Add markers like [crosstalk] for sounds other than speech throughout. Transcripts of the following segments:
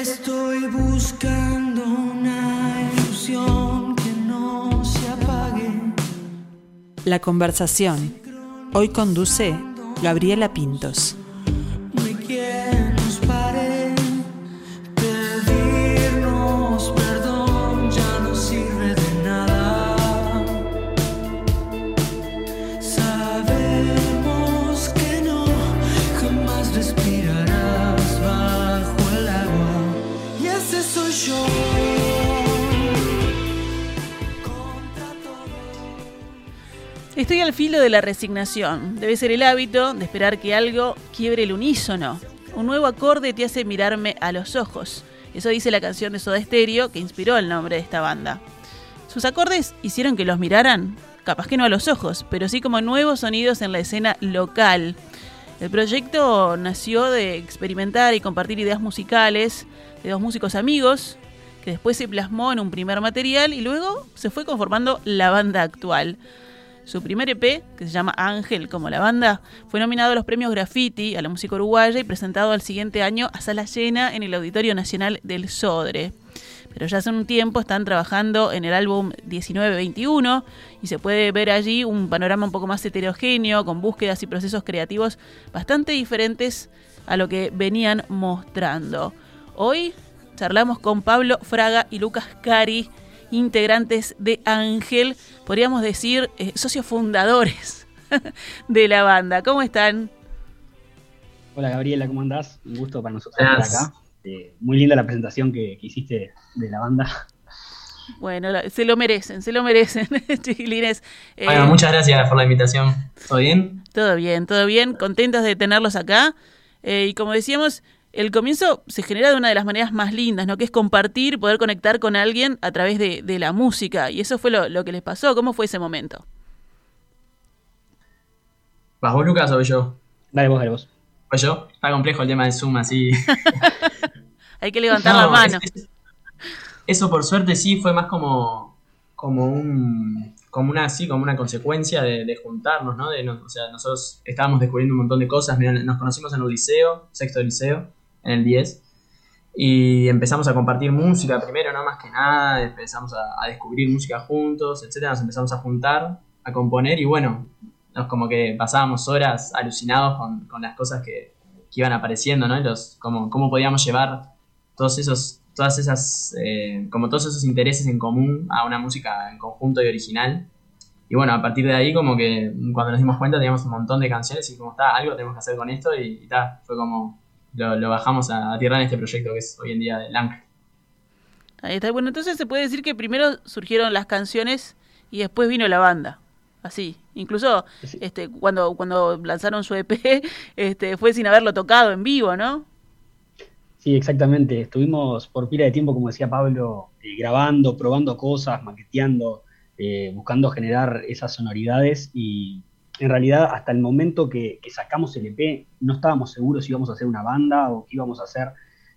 Estoy buscando una ilusión que no se apague. La conversación. Hoy conduce Gabriela Pintos. Estoy al filo de la resignación. Debe ser el hábito de esperar que algo quiebre el unísono. Un nuevo acorde te hace mirarme a los ojos. Eso dice la canción de Soda Stereo que inspiró el nombre de esta banda. Sus acordes hicieron que los miraran, capaz que no a los ojos, pero sí como nuevos sonidos en la escena local. El proyecto nació de experimentar y compartir ideas musicales de dos músicos amigos, que después se plasmó en un primer material y luego se fue conformando la banda actual. Su primer EP, que se llama Ángel como la banda, fue nominado a los premios Graffiti a la música uruguaya y presentado al siguiente año a sala llena en el Auditorio Nacional del Sodre. Pero ya hace un tiempo están trabajando en el álbum 1921 y se puede ver allí un panorama un poco más heterogéneo, con búsquedas y procesos creativos bastante diferentes a lo que venían mostrando. Hoy charlamos con Pablo Fraga y Lucas Cari, integrantes de Ángel, podríamos decir eh, socios fundadores [laughs] de la banda. ¿Cómo están? Hola Gabriela, ¿cómo andás? Un gusto para nosotros estar acá. Eh, muy linda la presentación que, que hiciste de la banda. Bueno, se lo merecen, se lo merecen, [laughs] chiquilines. Eh, Bueno, muchas gracias por la invitación. ¿Todo bien? Todo bien, todo bien, contentos de tenerlos acá. Eh, y como decíamos, el comienzo se genera de una de las maneras más lindas, ¿no? Que es compartir, poder conectar con alguien a través de, de la música. Y eso fue lo, lo que les pasó. ¿Cómo fue ese momento? ¿Vas vos, Lucas, o voy yo? Dale vos, dale vos. ¿Voy yo? Está complejo el tema del Zoom, así. [laughs] [laughs] Hay que levantar No, la mano. es- es- eso por suerte sí fue más como, como un como una así, como una consecuencia de, de juntarnos, ¿no? De, no- O sea, nosotros estábamos descubriendo un montón de cosas. Mirá, nos conocimos en un liceo, sexto de liceo, en el 10. Y empezamos a compartir música primero, no más que nada. Empezamos a, a descubrir música juntos, etcétera. Nos empezamos a juntar, a componer y bueno, nos como que pasábamos horas alucinados con, con las cosas que, que iban apareciendo, ¿no? Los, cómo, cómo podíamos llevar todos esos, todas esas, eh, como todos esos intereses en común a una música en conjunto y original. Y bueno, a partir de ahí como que cuando nos dimos cuenta teníamos un montón de canciones y como está, algo tenemos que hacer con esto y, y ta, fue como lo, lo bajamos a, a tierra en este proyecto que es hoy en día el Ángel. Ahí está. Bueno, entonces se puede decir que primero surgieron las canciones y después vino la banda. Así. Incluso Sí. este, cuando, cuando lanzaron su EP, [laughs] este, fue sin haberlo tocado en vivo, ¿no? Sí, exactamente. Estuvimos por pila de tiempo, como decía Pablo, eh, grabando, probando cosas, maqueteando, eh, buscando generar esas sonoridades y en realidad hasta el momento que, sacamos el EP no estábamos seguros si íbamos a hacer una banda o qué íbamos a hacer,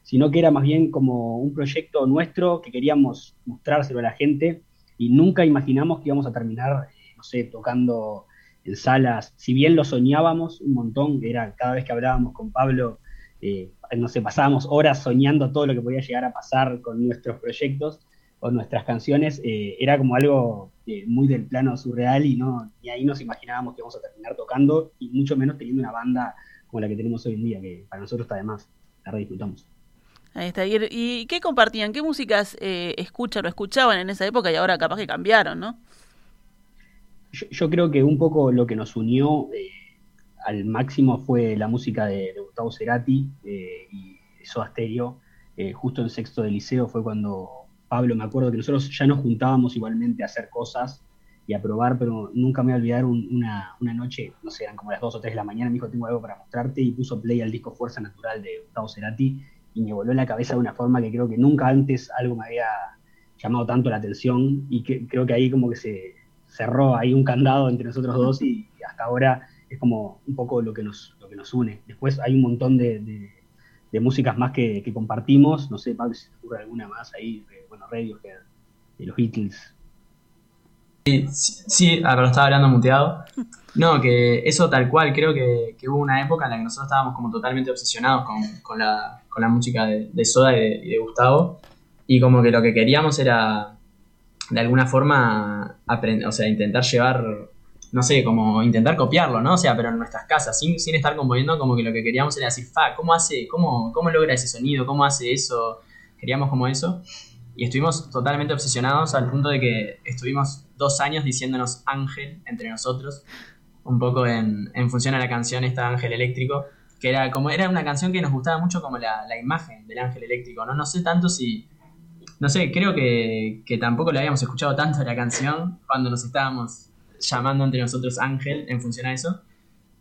sino que era más bien como un proyecto nuestro que queríamos mostrárselo a la gente y nunca imaginamos que íbamos a terminar, eh, no sé, tocando en salas. Si bien lo soñábamos un montón, era cada vez que hablábamos con Pablo, eh, no sé, pasábamos horas soñando todo lo que podía llegar a pasar con nuestros proyectos o nuestras canciones, eh, era como algo eh, muy del plano surreal y no ni ahí nos imaginábamos que íbamos a terminar tocando y mucho menos teniendo una banda como la que tenemos hoy en día, que para nosotros está de más, la re disfrutamos. Ahí está. ¿Y, y qué compartían? ¿Qué músicas eh, escuchan o escuchaban en esa época y ahora capaz que cambiaron, no? Yo, yo creo que un poco lo que nos unió eh, al máximo fue la música de, de Gustavo Cerati eh, y Soda Stereo. Eh, justo en sexto de liceo fue cuando Pablo, me acuerdo que nosotros ya nos juntábamos igualmente a hacer cosas y a probar, pero nunca me voy a olvidar un- una, noche, no sé, eran como las 2 o 3 de la mañana, me dijo, tengo algo para mostrarte, y puso play al disco Fuerza Natural de Gustavo Cerati, y me voló la cabeza de una forma que creo que nunca antes algo me había llamado tanto la atención, y que creo que ahí como que se cerró ahí un candado entre nosotros dos, y hasta ahora es como un poco lo que nos, lo que nos une. Después hay un montón de- de músicas más que, que compartimos, no sé, Pablo, si te ocurre alguna más ahí, eh, bueno, Radiohead, de los Beatles, Sí, sí, ah, pero estaba hablando muteado. [laughs] No, que eso tal cual, creo que, que hubo una época en la que nosotros estábamos como totalmente obsesionados con, con la, con la música de, de Soda y de, y de Gustavo. Y como que lo que queríamos era, de alguna forma, aprender, o sea, intentar llevar, no sé, como intentar copiarlo, ¿no? O sea, pero en nuestras casas, sin, sin estar componiendo, como que lo que queríamos era decir, fa, ¿cómo hace, cómo, cómo logra ese sonido? ¿Cómo hace eso? Queríamos como eso. Y estuvimos totalmente obsesionados al punto de que estuvimos dos años diciéndonos ángel entre nosotros, un poco en, en función a la canción esta Ángel Eléctrico, que era como era una canción que nos gustaba mucho como la, la imagen del ángel eléctrico, ¿no? No sé tanto si, no sé, creo que, que tampoco le habíamos escuchado tanto la canción cuando nos estábamos llamando entre nosotros ángel en función a eso.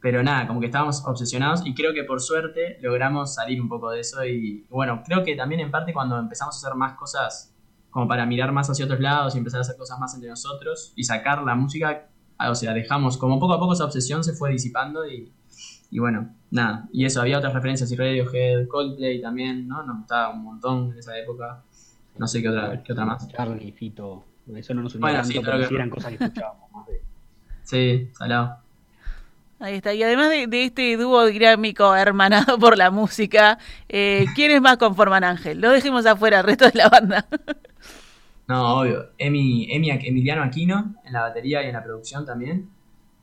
Pero nada, como que estábamos obsesionados y creo que por suerte logramos salir un poco de eso y bueno, creo que también en parte cuando empezamos a hacer más cosas como para mirar más hacia otros lados y empezar a hacer cosas más entre nosotros y sacar la música, ah, o sea, dejamos como poco a poco esa obsesión se fue disipando y, y bueno, nada, y eso, había otras referencias y Radiohead, Coldplay también, ¿no? Nos gustaba un montón en esa época, no sé qué otra, qué otra más. Charlie, Fito, eso no nos unía Bueno, tanto, sí, pero que- eran cosas que escuchábamos más [laughs] de... Sí, salado. Ahí está. Y además de, de este dúo dinámico hermanado por la música, eh, ¿quiénes más conforman Ángel? Lo dejemos afuera al resto de la banda. [laughs] No, obvio. Emi, Emi Emiliano Aquino en la batería y en la producción también.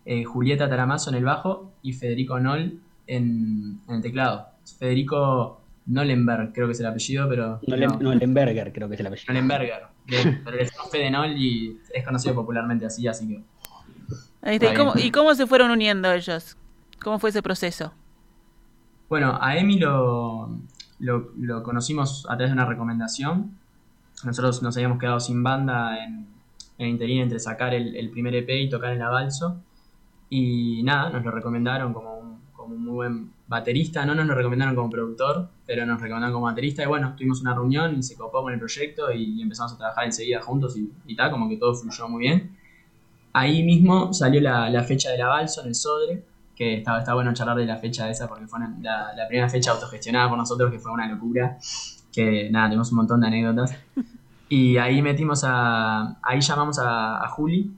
Eh, Julieta Taramazo en el bajo y Federico Noll en, en el teclado. Federico Nollenberg, creo que es el apellido, pero. Nolen- no, Nolenberger, creo que es el apellido. Nollenberger. Pero le decimos Fede Noll y es conocido popularmente así, así que. ¿Y cómo, bien. ¿Y cómo se fueron uniendo ellos? ¿Cómo fue ese proceso? Bueno, a Emi lo, lo, lo conocimos a través de una recomendación. Nosotros nos habíamos quedado sin banda en, en interín entre sacar el, el primer EP y tocar en la Balso. Y nada, nos lo recomendaron como un, como un muy buen baterista. No nos lo recomendaron como productor, pero nos recomendaron como baterista. Y bueno, tuvimos una reunión y se copó con el proyecto y, empezamos a trabajar enseguida juntos y, y tal, como que todo fluyó muy bien. Ahí mismo salió la, fecha de la en el Sodre, que está, está bueno charlar de la fecha esa porque fue la, primera fecha autogestionada por nosotros, que fue una locura, que nada, tenemos un montón de anécdotas. Y ahí metimos a, ahí llamamos a, Juli,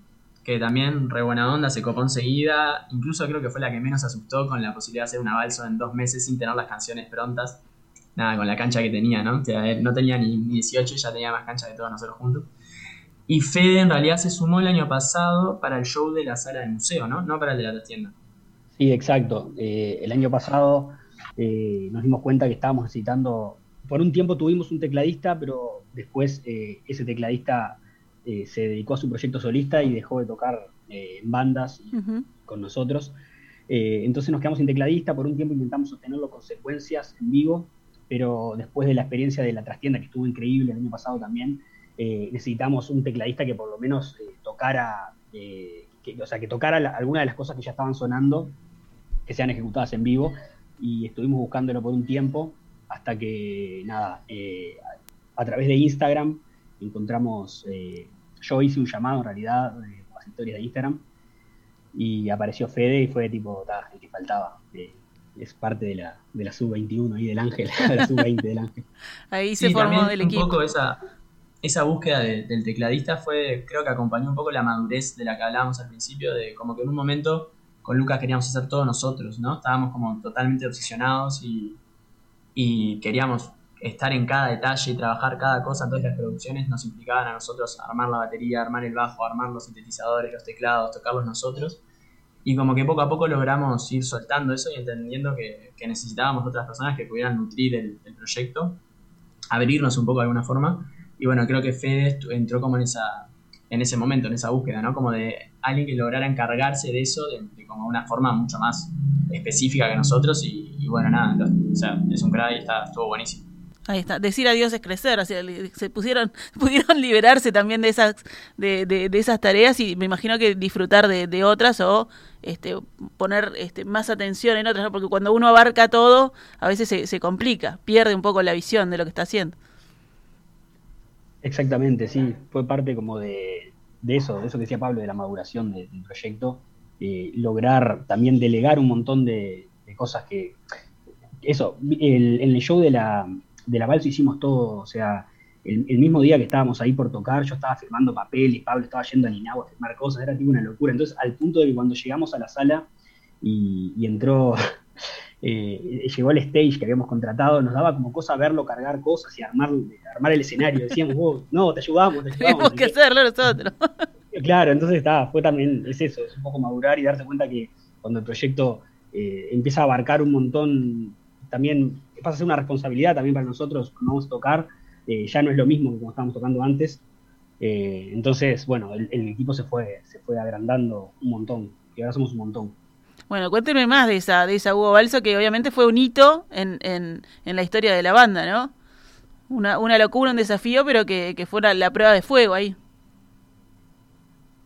que también re buena onda, se copó enseguida, incluso creo que fue la que menos asustó con la posibilidad de hacer una balso en dos meses sin tener las canciones prontas, nada, con la cancha que tenía, ¿no? O sea, no tenía ni, ni 18 y ya tenía más cancha que todos nosotros juntos. Y Fede en realidad se sumó el año pasado para el show de la sala del museo, ¿no? No para el de la tienda. Sí, exacto. Eh, el año pasado eh, nos dimos cuenta que estábamos necesitando, por un tiempo tuvimos un tecladista, pero después eh, ese tecladista eh, se dedicó a su proyecto solista y dejó de tocar eh, en bandas con nosotros. Eh, entonces nos quedamos sin tecladista, por un tiempo intentamos sostenerlo con secuencias en vivo, pero después de la experiencia de la trastienda, que estuvo increíble el año pasado también, eh, necesitamos un tecladista que por lo menos eh, tocara, eh, que, o sea, que tocara la- alguna de las cosas que ya estaban sonando, que sean ejecutadas en vivo, y estuvimos buscándolo por un tiempo, hasta que, nada, eh, a, a través de Instagram encontramos, eh, yo hice un llamado en realidad eh, por las historias de Instagram, y apareció Fede y fue tipo, ta, el que faltaba. eh, es parte de la, de la sub-21 y del Ángel, de [laughs] la sub-20 del Ángel. Ahí se Sí, formó el un equipo. poco esa, esa búsqueda de- del tecladista fue, creo que acompañó un poco la madurez de la que hablábamos al principio, de como que en un momento con Lucas queríamos hacer todo nosotros, ¿no? Estábamos como totalmente obsesionados y, queríamos estar en cada detalle y trabajar cada cosa, entonces las producciones nos implicaban a nosotros armar la batería, armar el bajo, armar los sintetizadores, los teclados, tocarlos nosotros. Y como que poco a poco logramos ir soltando eso y entendiendo que, que necesitábamos otras personas que pudieran nutrir el, el proyecto, abrirnos un poco de alguna forma. Y bueno, creo que Fede entró como en esa en ese momento, en esa búsqueda, ¿no? Como de alguien que lograra encargarse de eso de, de como una forma mucho más específica que nosotros y, bueno, nada, o sea, es un crack y está, estuvo buenísimo. Ahí está. Decir adiós es crecer. O sea, se pusieron, [laughs] pudieron liberarse también de esas, de, de- de esas tareas y me imagino que disfrutar de, de otras o este, poner este, más atención en otras, ¿no? porque cuando uno abarca todo, a veces se, se complica, pierde un poco la visión de lo que está haciendo. Exactamente, sí, fue parte como de, eso, de eso que decía Pablo, de la maduración de- del proyecto, eh, lograr también delegar un montón de, cosas que, eso, el- en el show de la, de la Balsa hicimos todo, o sea, el, mismo día que estábamos ahí por tocar, yo estaba firmando papeles, Pablo estaba yendo a Ninau a firmar cosas, era tipo una locura, entonces al punto de que cuando llegamos a la sala y entró, [laughs] eh, llegó el stage que habíamos contratado, nos daba como cosa verlo cargar cosas y armar, armar el escenario. Decíamos, vos, no, te ayudamos, te [laughs] ayudamos. Tenemos que hacerlo nosotros. [laughs] Claro, entonces está, fue también, es eso, es un poco madurar y darse cuenta que cuando el proyecto eh, empieza a abarcar un montón, también pasa a ser una responsabilidad también para nosotros cuando vamos a tocar, eh, ya no es lo mismo que cuando estábamos tocando antes. Eh, entonces, bueno, el, el, equipo se fue, se fue agrandando un montón, y ahora somos un montón. Bueno, cuéntenme más de esa, de esa Hugo Balso, que obviamente fue un hito en, en, en la historia de la banda, ¿no? Una, una locura, un desafío, pero que, que fuera la prueba de fuego ahí.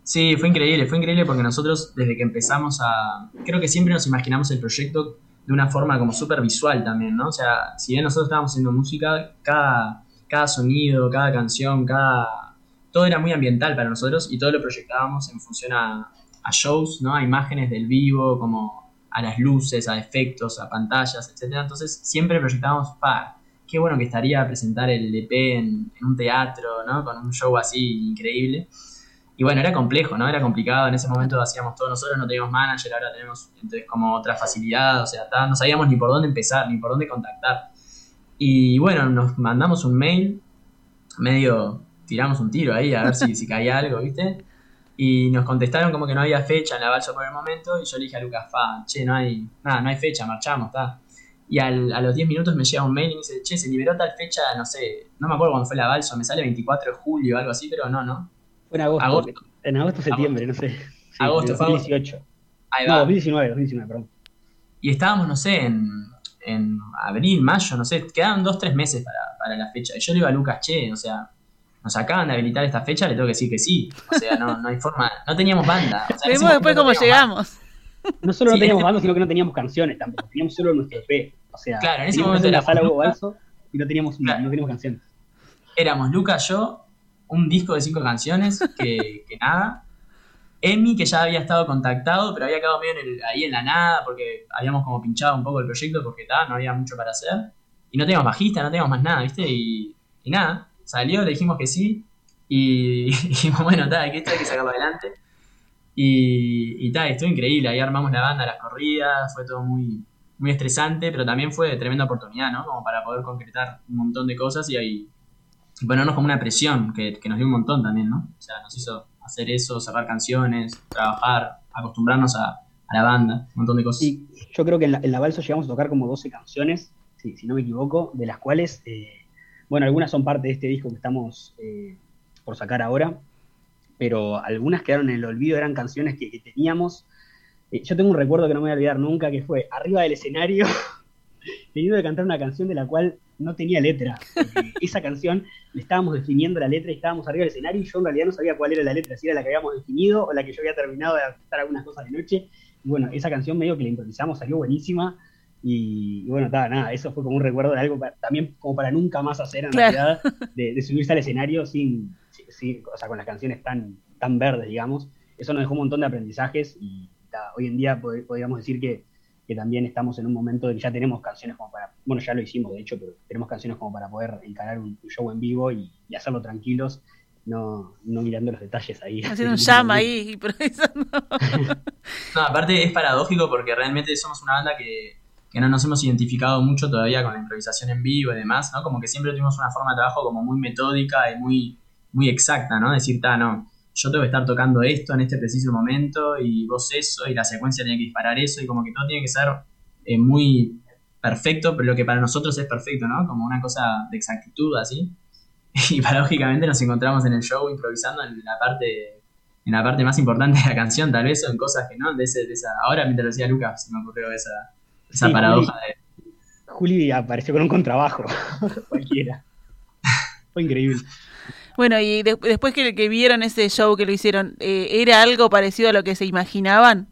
Sí, fue increíble, fue increíble porque nosotros desde que empezamos a... Creo que siempre nos imaginamos el proyecto de una forma como súper visual también, ¿no? O sea, si bien nosotros estábamos haciendo música, cada, cada sonido, cada canción, cada... Todo era muy ambiental para nosotros y todo lo proyectábamos en función a, a shows, ¿no? A imágenes del vivo, como a las luces, a efectos, a pantallas, etc. Entonces siempre proyectábamos, pa, qué bueno que estaría presentar el EP en, en un teatro, ¿no? Con un show así increíble. Y bueno, era complejo, ¿no? Era complicado. En ese momento hacíamos todo nosotros, no teníamos manager, ahora tenemos entonces como otra facilidad, o sea, no sabíamos ni por dónde empezar, ni por dónde contactar. Y bueno, nos mandamos un mail, medio tiramos un tiro ahí a ver si, si caía algo, ¿viste? Y nos contestaron como que no había fecha en la balsa por el momento, y yo le dije a Lucas, fa, che, no hay, nada, no hay fecha, marchamos, está. Y al, a los 10 minutos me llega un mail y me dice, che, se liberó tal fecha, no sé, no me acuerdo cuándo fue la balsa, me sale 24 de julio o algo así, pero no, no, fue en agosto. agosto. En agosto, septiembre, agosto. no sé. Sí, agosto, fue 2018. Ahí va. No, 2019, 2019, perdón. Y estábamos, no sé, en, en abril, mayo, no sé, quedaban dos, tres meses para, para la fecha. Y yo le iba a Lucas, che, o sea, nos acaban de habilitar esta fecha, le tengo que decir que sí. O sea, no, no hay forma, no teníamos banda. O sea, Vemos después cómo llegamos. Banda. No solo no sí, teníamos banda, sino que no teníamos canciones tampoco. Teníamos solo nuestro EP. O sea, claro, en ese momento la sala Hugo Balso y no teníamos, claro. no teníamos canciones. Éramos Lucas, yo, un disco de cinco canciones, que, que, nada. Emi, que ya había estado contactado, pero había quedado medio en el, ahí en la nada, porque habíamos como pinchado un poco el proyecto, porque ta, no había mucho para hacer. Y no teníamos bajista, no teníamos más nada, ¿viste? Y, y nada, salió, le dijimos que sí. Y, [laughs] y bueno, ta, que esto hay que sacarlo adelante. Y, y ta, estuvo increíble. Ahí armamos la banda, las corridas, fue todo muy, muy estresante, pero también fue tremenda oportunidad, ¿no? Como para poder concretar un montón de cosas y ahí y ponernos como una presión que, que, nos dio un montón también, ¿no? O sea, nos hizo hacer eso, cerrar canciones, trabajar, acostumbrarnos a, a la banda, un montón de cosas. Sí, yo creo que en la, en la llegamos a tocar como 12 canciones, sí, si no me equivoco, de las cuales, eh, bueno, algunas son parte de este disco que estamos eh, por sacar ahora, pero algunas quedaron en el olvido, eran canciones que, que teníamos. Eh, yo tengo un recuerdo que no me voy a olvidar nunca, que fue arriba del escenario, [laughs] teniendo que cantar una canción de la cual no tenía letra. [laughs] esa canción le estábamos definiendo la letra y estábamos arriba del escenario y yo en realidad no sabía cuál era la letra, si era la que habíamos definido o la que yo había terminado de cantar algunas cosas de noche. Y bueno, esa canción medio que la improvisamos, salió buenísima. Y, y bueno, ta, nada, eso fue como un recuerdo de algo para, también como para nunca más hacer en claro. realidad, [laughs] de, de, subirse al escenario sin, sin, o sea, con las canciones tan, tan verdes, digamos. Eso nos dejó un montón de aprendizajes y ta, hoy en día pod podríamos decir que que también estamos en un momento de que ya tenemos canciones como para, bueno, ya lo hicimos de hecho, pero tenemos canciones como para poder encarar un, un show en vivo y, y, hacerlo tranquilos, no, no mirando los detalles ahí. Haciendo un [laughs] llama ahí, improvisando. [laughs] no, aparte es paradójico porque realmente somos una banda que, que no nos hemos identificado mucho todavía con la improvisación en vivo y demás, ¿no? Como que siempre tuvimos una forma de trabajo como muy metódica y muy, muy exacta, ¿no? Decir, ta, no, yo tengo que estar tocando esto en este preciso momento y vos eso y la secuencia tiene que disparar eso y como que todo tiene que ser eh, muy perfecto, pero lo que para nosotros es perfecto, ¿no? Como una cosa de exactitud así. [laughs] Y paradójicamente nos encontramos en el show improvisando en la parte en la parte más importante de la canción, tal vez, o en cosas que no, de, ese, de esa... Ahora mientras lo decía Lucas, se me ocurrió esa, esa sí, paradoja Juli, de... Juli apareció con un contrabajo, [laughs] cualquiera. Fue increíble. Bueno, y de después que, que, vieron ese show que lo hicieron, eh, ¿era algo parecido a lo que se imaginaban?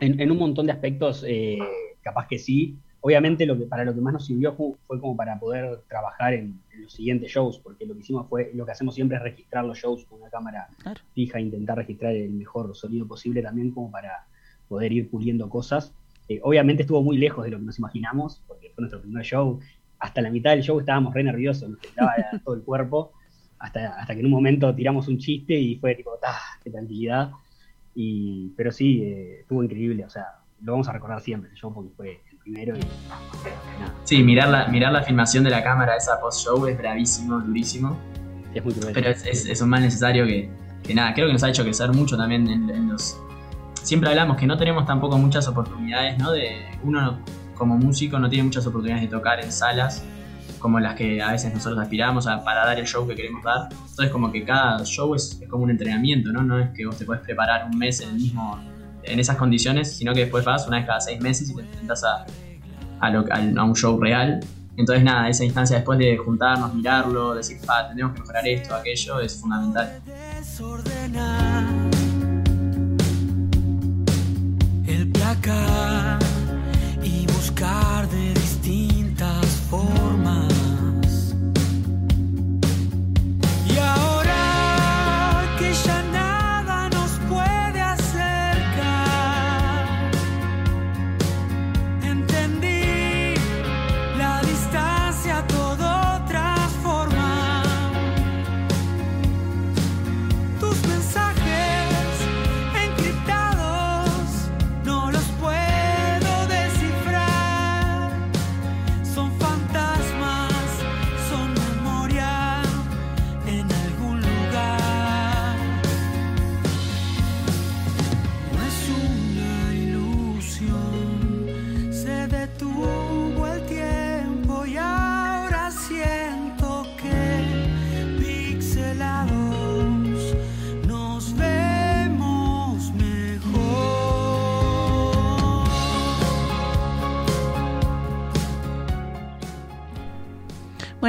En, en un montón de aspectos, eh, capaz que sí. Obviamente lo que para lo que más nos sirvió fue, fue como para poder trabajar en, en, los siguientes shows, porque lo que hicimos fue, lo que hacemos siempre es registrar los shows con una cámara claro. fija, intentar registrar el mejor sonido posible también como para poder ir puliendo cosas. Eh, obviamente estuvo muy lejos de lo que nos imaginamos, porque fue nuestro primer show, hasta la mitad del show estábamos re nerviosos, nos temblaba [laughs] todo el cuerpo, hasta, hasta que en un momento tiramos un chiste y fue tipo, ¡ah! ¡Qué tranquilidad! Y, pero sí, eh, estuvo increíble, o sea, lo vamos a recordar siempre, yo porque fue el primero y nada, Sí, mirar la, mirar la filmación de la cámara, esa post-show es bravísimo, durísimo. es muy cruel. Pero es, es- es un mal necesario que, que nada, creo que nos ha hecho crecer mucho también en, en los... Siempre hablamos que no tenemos tampoco muchas oportunidades, ¿no? De, uno como músico no tiene muchas oportunidades de tocar en salas como las que a veces nosotros aspiramos a- para dar el show que queremos dar. Entonces como que cada show es, es como un entrenamiento, ¿no? No es que vos te puedes preparar un mes en el mismo en esas condiciones, sino que después vas una vez cada seis meses y te enfrentas a, a, a un show real. Entonces nada, esa instancia después de juntarnos, mirarlo, decir, pa, tenemos que mejorar esto, aquello, es fundamental. desordenar placar y buscar de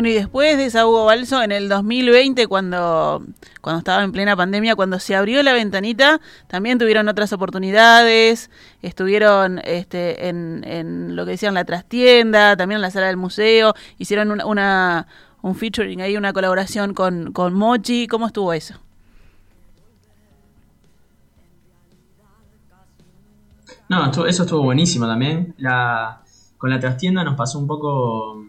Bueno, y después de esa Hugo Balso, en el 2020, cuando, cuando estaba en plena pandemia, cuando se abrió la ventanita, también tuvieron otras oportunidades, estuvieron este, en, en lo que decían la trastienda, también en la sala del museo, hicieron una, una- un featuring ahí, una colaboración con, con Mochi, ¿cómo estuvo eso? No, eso estuvo buenísimo también. La, con la trastienda nos pasó un poco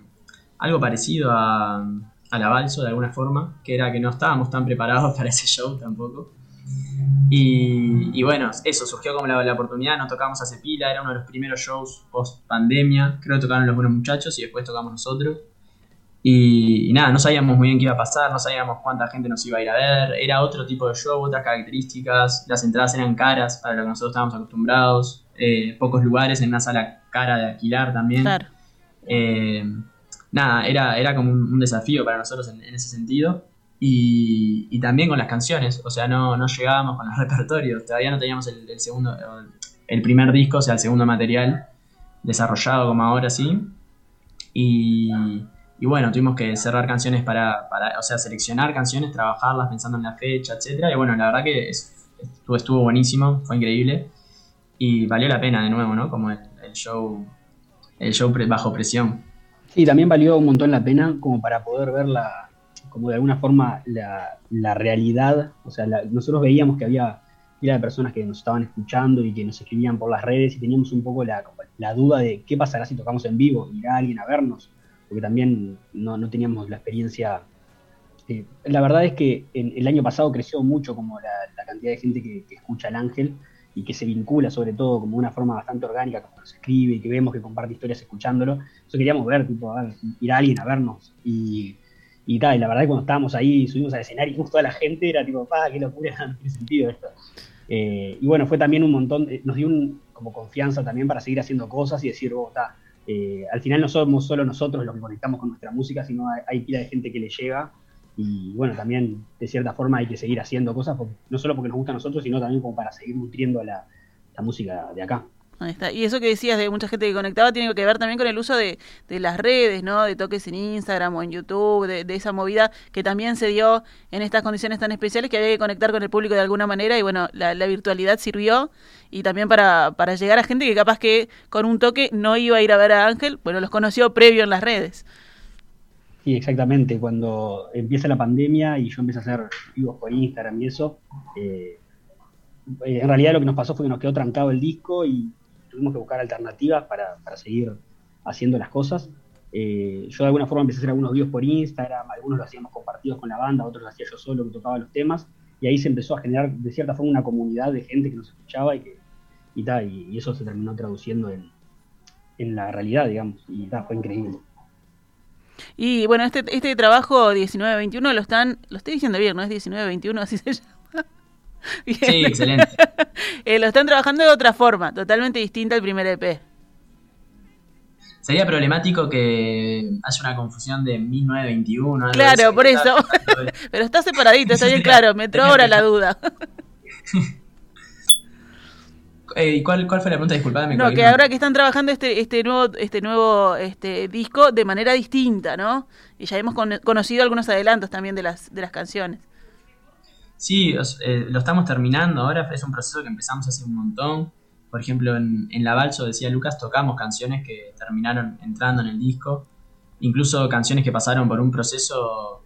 algo parecido a, a la Balso de alguna forma, que era que no estábamos tan preparados [laughs] para ese show tampoco. Y, y bueno, eso surgió como la, la oportunidad, no tocamos hace pila, era uno de los primeros shows post pandemia, creo que tocaron los buenos muchachos y después tocamos nosotros. Y, y nada, no sabíamos muy bien qué iba a pasar, no sabíamos cuánta gente nos iba a ir a ver, era otro tipo de show, otras características, las entradas eran caras para lo que nosotros estábamos acostumbrados, eh, pocos lugares en una sala cara de alquilar también. Claro. Eh, nada, era, era como un, desafío para nosotros en, ese sentido. Y, y también con las canciones, o sea, no, no llegábamos con los [laughs] repertorios, todavía no teníamos el, segundo, el primer disco, o sea, el segundo material desarrollado como ahora sí. Y, y bueno, tuvimos que cerrar canciones para, para, o sea, seleccionar canciones, trabajarlas pensando en la fecha, etcétera. Y bueno, la verdad que es- estuvo, estuvo buenísimo, fue increíble. Y valió la pena de nuevo, ¿no? Como el, el show, el show pre- bajo presión. Sí, también valió un montón la pena como para poder ver la, como de alguna forma la, la realidad. O sea, la- nosotros veíamos que había pila de personas que nos estaban escuchando y que nos escribían por las redes y teníamos un poco la, la duda de qué pasará si tocamos en vivo, irá alguien a vernos, porque también no, no teníamos la experiencia. eh, la verdad es que en- el año pasado creció mucho como la, cantidad de gente que, que escucha al ángel y que se vincula sobre todo como una forma bastante orgánica, como nos escribe y que vemos que comparte historias escuchándolo. Eso queríamos ver, tipo, ir a alguien a vernos. Y, y tal, y la verdad que cuando estábamos ahí, subimos al escenario y vimos toda la gente, era tipo, pa, qué locura, [laughs] no tiene sentido esto. Eh, y bueno, fue también un montón, eh, nos dio un, como confianza también para seguir haciendo cosas y decir, oh, está, eh, al final no somos solo nosotros los que conectamos con nuestra música, sino hay, hay pila de gente que le llega. Y bueno, también de cierta forma hay que seguir haciendo cosas, no solo porque nos gusta a nosotros, sino también como para seguir nutriendo la, la música de acá. Ahí está. Y eso que decías de mucha gente que conectaba tiene que ver también con el uso de, de las redes, ¿no? De toques en Instagram o en YouTube, de, de esa movida que también se dio en estas condiciones tan especiales que había que conectar con el público de alguna manera y bueno, la, la virtualidad sirvió y también para, para llegar a gente que capaz que con un toque no iba a ir a ver a Ángel, bueno, los conoció previo en las redes. Sí, exactamente. Cuando empieza la pandemia y yo empecé a hacer vivos por Instagram y eso, eh, eh, en realidad lo que nos pasó fue que nos quedó trancado el disco y tuvimos que buscar alternativas para, para seguir haciendo las cosas. Eh, yo de alguna forma empecé a hacer algunos videos por Instagram, algunos lo hacíamos compartidos con la banda, otros lo hacía yo solo que tocaba los temas, y ahí se empezó a generar de cierta forma una comunidad de gente que nos escuchaba y que, y, ta, y, eso se terminó traduciendo en, en la realidad, digamos, y ta, fue increíble. Y bueno, este, este trabajo 1921 lo están, lo estoy diciendo bien, ¿no? Es 1921, así se [laughs] llama. Bien. Sí, excelente. [laughs] Eh, lo están trabajando de otra forma, totalmente distinta al primer EP. Sería problemático que haya una confusión de 1921. algo de Claro, por eso. [laughs] Pero está separadito, está bien claro, me entró ahora la duda. Eh, ¿y cuál, cuál fue la pregunta? Disculpame. No, que ahora que están trabajando este, este nuevo, este nuevo este disco de manera distinta, ¿no? Y ya hemos con- conocido algunos adelantos también de las, de las canciones. Sí, os- eh, lo estamos terminando ahora, es un proceso que empezamos hace un montón. Por ejemplo, en, en La Balso, decía Lucas, tocamos canciones que terminaron entrando en el disco, incluso canciones que pasaron por un proceso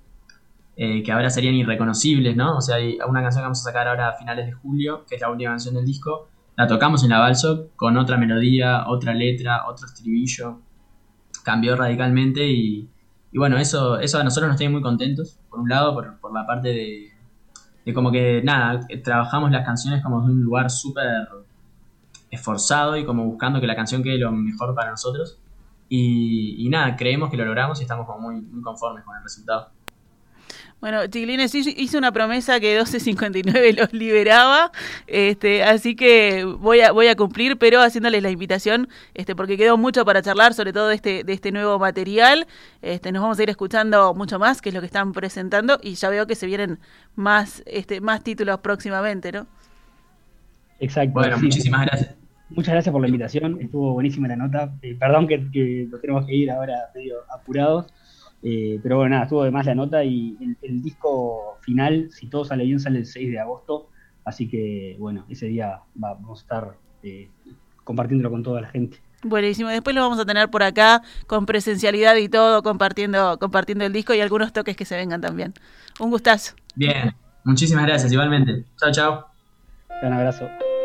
eh, que ahora serían irreconocibles, ¿no? O sea, hay una canción que vamos a sacar ahora a finales de julio, que es la última canción del disco, la tocamos en La Balso con otra melodía, otra letra, otro estribillo, cambió radicalmente y, bueno, eso, eso a nosotros nos tiene muy contentos, por un lado, por, por la parte de, como que nada, trabajamos las canciones como de un lugar súper esforzado y como buscando que la canción quede lo mejor para nosotros. Y, y nada, creemos que lo logramos y estamos como muy, muy conformes con el resultado. Bueno, Chiquilines hizo- hizo una promesa que 12.59 los liberaba, este, así que voy a, voy a cumplir, pero haciéndoles la invitación, este, porque quedó mucho para charlar, sobre todo de este, de este nuevo material. Este, nos vamos a ir escuchando mucho más, que es lo que están presentando, y ya veo que se vienen más, este, más títulos próximamente, ¿no? Exacto. Bueno, sí. muchísimas gracias. Muchas gracias por la invitación, estuvo buenísima la nota. Eh, perdón que, que nos tenemos que ir ahora medio apurados, eh, pero bueno, nada, estuvo de más la nota y el, el disco final, si todo sale bien, sale el 6 de agosto, así que bueno, ese día va- vamos a estar eh, compartiéndolo con toda la gente. Buenísimo, después lo vamos a tener por acá con presencialidad y todo, compartiendo, compartiendo el disco y algunos toques que se vengan también. Un gustazo. Bien, muchísimas gracias, igualmente. Chao, chao. Un abrazo.